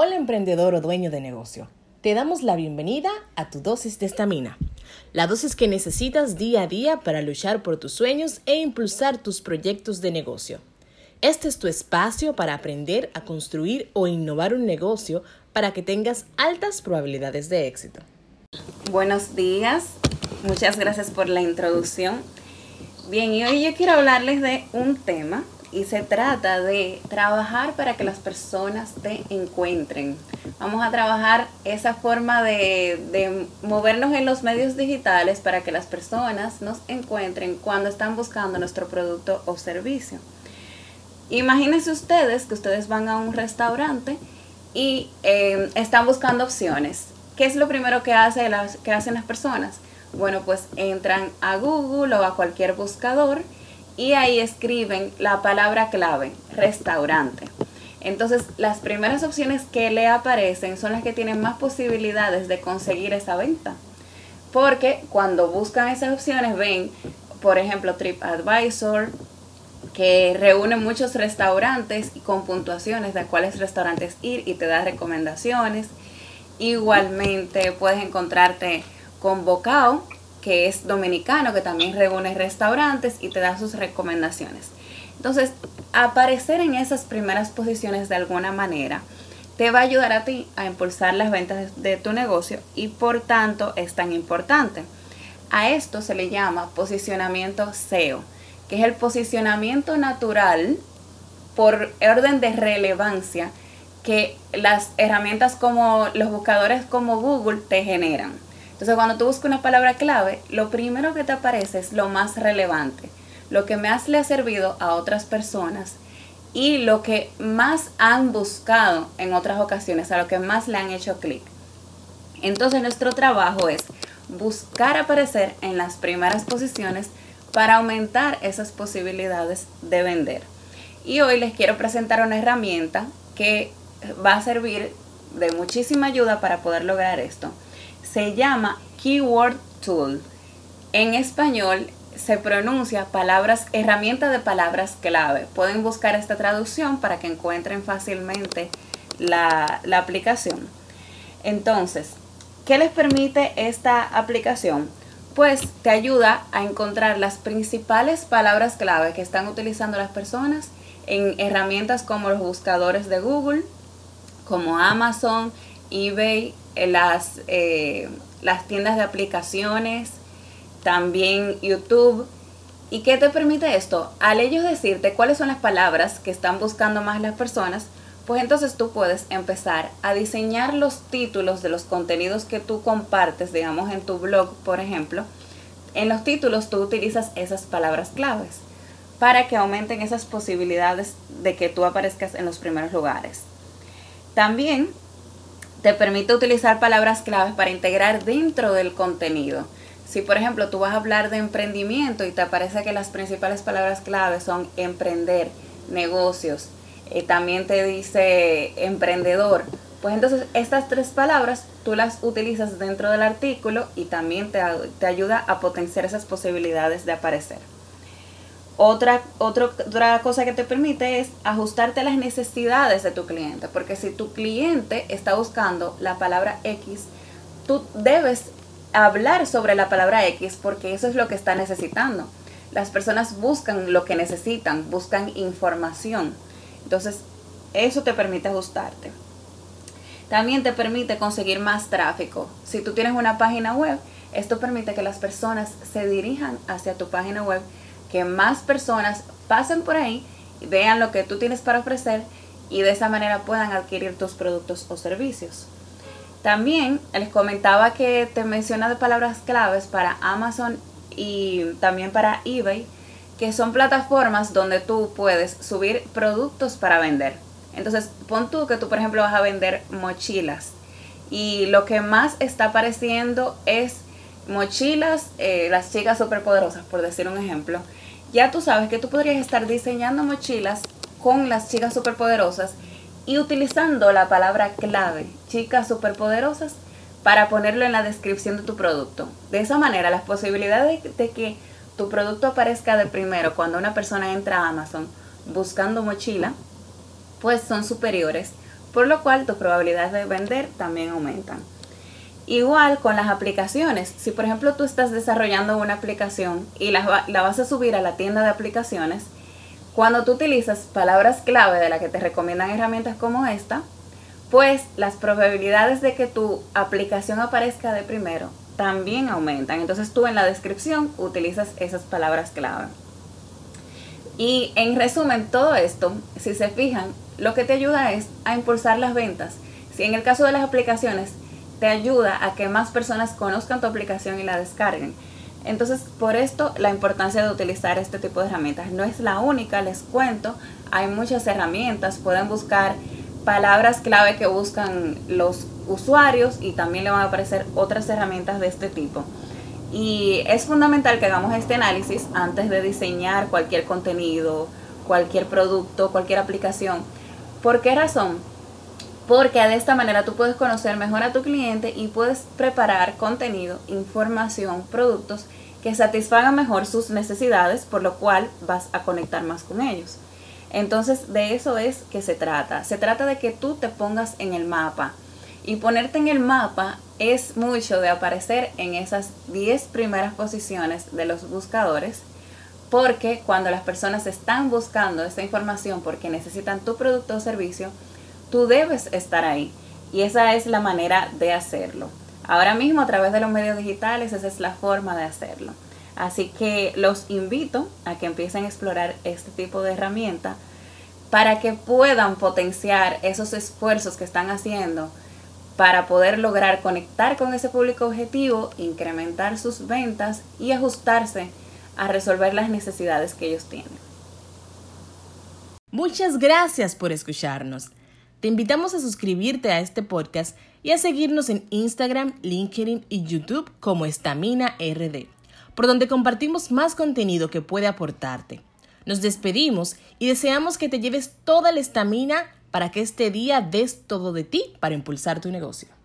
Hola emprendedor o dueño de negocio. Te damos la bienvenida a tu dosis de estamina. La dosis que necesitas día a día para luchar por tus sueños e impulsar tus proyectos de negocio. Este es tu espacio para aprender a construir o innovar un negocio para que tengas altas probabilidades de éxito. Buenos días, muchas gracias por la introducción. Bien, y hoy yo quiero hablarles de un tema y se trata de trabajar para que las personas te encuentren. Vamos a trabajar esa forma de, de, movernos en los medios digitales para que las personas nos encuentren cuando están buscando nuestro producto o servicio. Imagínense ustedes que ustedes van a un restaurante y eh, están buscando opciones. ¿Qué es lo primero que, hace las, que hacen las personas? Bueno, pues entran a Google o a cualquier buscador y ahí escriben la palabra clave, restaurante. Entonces, las primeras opciones que le aparecen son las que tienen más posibilidades de conseguir esa venta. Porque cuando buscan esas opciones ven, por ejemplo, TripAdvisor, que reúne muchos restaurantes y con puntuaciones de cuáles restaurantes ir y te da recomendaciones. Igualmente puedes encontrarte con Bocao, que es dominicano, que también reúne restaurantes y te da sus recomendaciones. Entonces, aparecer en esas primeras posiciones de alguna manera te va a ayudar a ti a impulsar las ventas de tu negocio y por tanto es tan importante. A esto se le llama posicionamiento SEO, que es el posicionamiento natural por orden de relevancia que las herramientas como los buscadores como Google te generan. Entonces, cuando tú buscas una palabra clave, lo primero que te aparece es lo más relevante, lo que más le ha servido a otras personas y lo que más han buscado en otras ocasiones, a lo que más le han hecho clic. Entonces, nuestro trabajo es buscar aparecer en las primeras posiciones para aumentar esas posibilidades de vender. Y hoy les quiero presentar una herramienta que va a servir de muchísima ayuda para poder lograr esto se llama Keyword Tool. En español se pronuncia palabras, herramienta de palabras clave. Pueden buscar esta traducción para que encuentren fácilmente la, la aplicación. Entonces, ¿qué les permite esta aplicación? Pues te ayuda a encontrar las principales palabras clave que están utilizando las personas en herramientas como los buscadores de Google, como Amazon, eBay, las, eh, las tiendas de aplicaciones, también YouTube. ¿Y qué te permite esto? Al ellos decirte cuáles son las palabras que están buscando más las personas, pues entonces tú puedes empezar a diseñar los títulos de los contenidos que tú compartes, digamos en tu blog, por ejemplo. En los títulos tú utilizas esas palabras claves para que aumenten esas posibilidades de que tú aparezcas en los primeros lugares. También te permite utilizar palabras claves para integrar dentro del contenido. Si por ejemplo tú vas a hablar de emprendimiento y te parece que las principales palabras claves son emprender, negocios, eh, también te dice emprendedor, pues entonces estas tres palabras tú las utilizas dentro del artículo y también te, te ayuda a potenciar esas posibilidades de aparecer. Otra, otra cosa que te permite es ajustarte a las necesidades de tu cliente, porque si tu cliente está buscando la palabra X, tú debes hablar sobre la palabra X porque eso es lo que está necesitando. Las personas buscan lo que necesitan, buscan información. Entonces, eso te permite ajustarte. También te permite conseguir más tráfico. Si tú tienes una página web, esto permite que las personas se dirijan hacia tu página web que más personas pasen por ahí, vean lo que tú tienes para ofrecer y de esa manera puedan adquirir tus productos o servicios. También les comentaba que te menciona de palabras claves para Amazon y también para eBay, que son plataformas donde tú puedes subir productos para vender. Entonces, pon tú que tú, por ejemplo, vas a vender mochilas y lo que más está apareciendo es mochilas, eh, las chicas superpoderosas, por decir un ejemplo ya tú sabes que tú podrías estar diseñando mochilas con las chicas superpoderosas y utilizando la palabra clave, chicas superpoderosas, para ponerlo en la descripción de tu producto. De esa manera, las posibilidades de que tu producto aparezca de primero cuando una persona entra a Amazon buscando mochila, pues son superiores por lo cual tus probabilidades de vender también aumentan. Igual con las aplicaciones, si por ejemplo tú estás desarrollando una aplicación y la, vas a subir a la tienda de aplicaciones, cuando tú utilizas palabras clave de las que te recomiendan herramientas como esta, pues las probabilidades de que tu aplicación aparezca de primero también aumentan. Entonces tú en la descripción utilizas esas palabras clave. Y en resumen, todo esto, si se fijan, lo que te ayuda es a impulsar las ventas. Si en el caso de las aplicaciones, te ayuda a que más personas conozcan tu aplicación y la descarguen. Entonces, por esto la importancia de utilizar este tipo de herramientas. No es la única, les cuento, hay muchas herramientas, pueden buscar palabras clave que buscan los usuarios y también le van a aparecer otras herramientas de este tipo. Y es fundamental que hagamos este análisis antes de diseñar cualquier contenido, cualquier producto, cualquier aplicación. ¿Por qué razón? Porque de esta manera tú puedes conocer mejor a tu cliente y puedes preparar contenido, información, productos que satisfagan mejor sus necesidades, por lo cual vas a conectar más con ellos. Entonces de eso es que se trata. Se trata de que tú te pongas en el mapa. Y ponerte en el mapa es mucho de aparecer en esas 10 primeras posiciones de los buscadores, porque cuando las personas están buscando esta información porque necesitan tu producto o servicio, tú debes estar ahí. Y esa es la manera de hacerlo. Ahora mismo a través de los medios digitales esa es la forma de hacerlo. Así que los invito a que empiecen a explorar este tipo de herramienta para que puedan potenciar esos esfuerzos que están haciendo para poder lograr conectar con ese público objetivo, incrementar sus ventas y ajustarse a resolver las necesidades que ellos tienen. Muchas gracias por escucharnos. Te invitamos a suscribirte a este podcast y a seguirnos en Instagram, LinkedIn y YouTube como Estamina RD, por donde compartimos más contenido que puede aportarte. Nos despedimos y deseamos que te lleves toda la estamina para que este día des todo de ti para impulsar tu negocio.